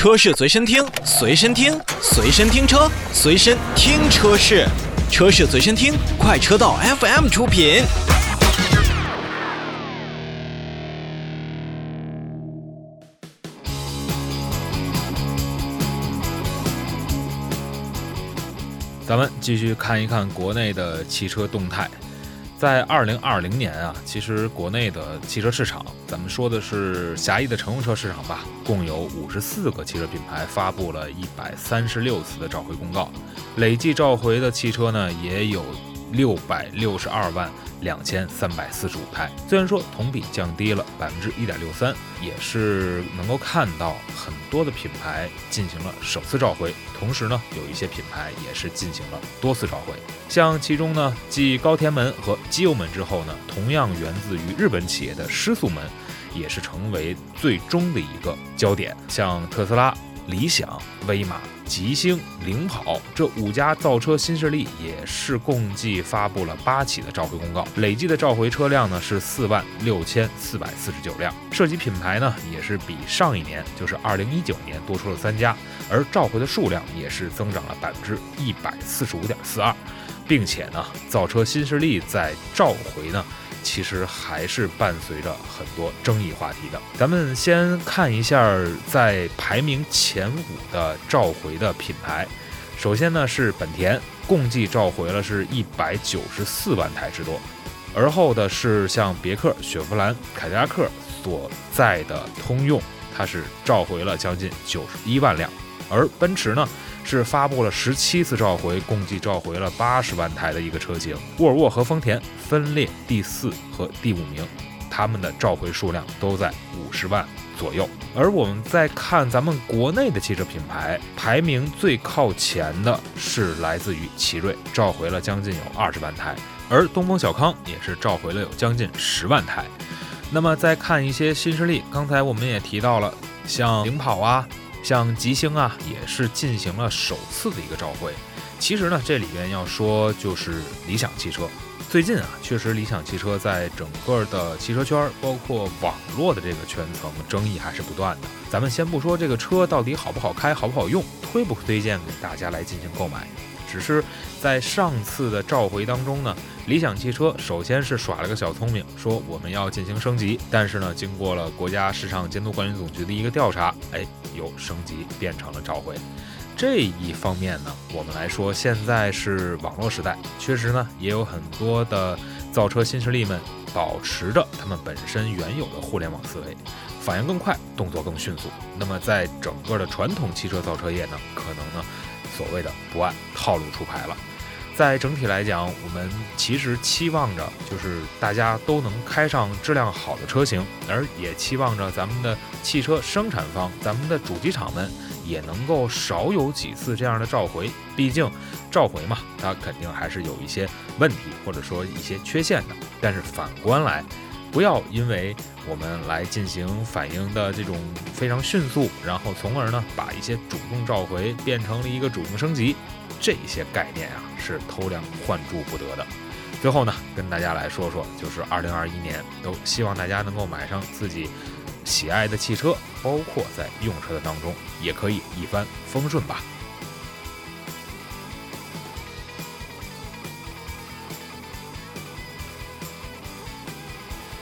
车市随身听，随身听，随身听车，随身听车市，车市随身听，快车道 FM 出品。咱们继续看一看国内的汽车动态。在二零二零年啊，其实国内的汽车市场，咱们说的是狭义的乘用车市场吧，共有五十四个汽车品牌发布了一百三十六次的召回公告，累计召回的汽车呢也有。六百六十二万两千三百四十五台，虽然说同比降低了百分之一点六三，也是能够看到很多的品牌进行了首次召回，同时呢，有一些品牌也是进行了多次召回。像其中呢，继高田门和机油门之后呢，同样源自于日本企业的失速门，也是成为最终的一个焦点。像特斯拉。理想、威马、吉星、领跑这五家造车新势力也是共计发布了八起的召回公告，累计的召回车辆呢是四万六千四百四十九辆，涉及品牌呢也是比上一年，就是二零一九年多出了三家，而召回的数量也是增长了百分之一百四十五点四二，并且呢，造车新势力在召回呢。其实还是伴随着很多争议话题的。咱们先看一下在排名前五的召回的品牌。首先呢是本田，共计召回了是一百九十四万台之多。而后的是像别克、雪佛兰、凯迪拉克所在的通用，它是召回了将近九十一万辆。而奔驰呢？是发布了十七次召回，共计召回了八十万台的一个车型。沃尔沃和丰田分列第四和第五名，他们的召回数量都在五十万左右。而我们再看咱们国内的汽车品牌，排名最靠前的是来自于奇瑞，召回了将近有二十万台。而东风小康也是召回了有将近十万台。那么再看一些新势力，刚才我们也提到了，像领跑啊。像吉星啊，也是进行了首次的一个召回。其实呢，这里边要说就是理想汽车。最近啊，确实理想汽车在整个的汽车圈，包括网络的这个圈层，争议还是不断的。咱们先不说这个车到底好不好开、好不好用，推不推荐给大家来进行购买。只是在上次的召回当中呢，理想汽车首先是耍了个小聪明，说我们要进行升级，但是呢，经过了国家市场监督管理总局的一个调查，哎，又升级变成了召回。这一方面呢，我们来说，现在是网络时代，确实呢，也有很多的造车新势力们保持着他们本身原有的互联网思维，反应更快，动作更迅速。那么在整个的传统汽车造车业呢，可能呢。所谓的不按套路出牌了，在整体来讲，我们其实期望着就是大家都能开上质量好的车型，而也期望着咱们的汽车生产方、咱们的主机厂们也能够少有几次这样的召回。毕竟召回嘛，它肯定还是有一些问题或者说一些缺陷的。但是反观来，不要因为我们来进行反应的这种非常迅速，然后从而呢把一些主动召回变成了一个主动升级，这些概念啊是偷梁换柱不得的。最后呢，跟大家来说说，就是二零二一年，都希望大家能够买上自己喜爱的汽车，包括在用车的当中也可以一帆风顺吧。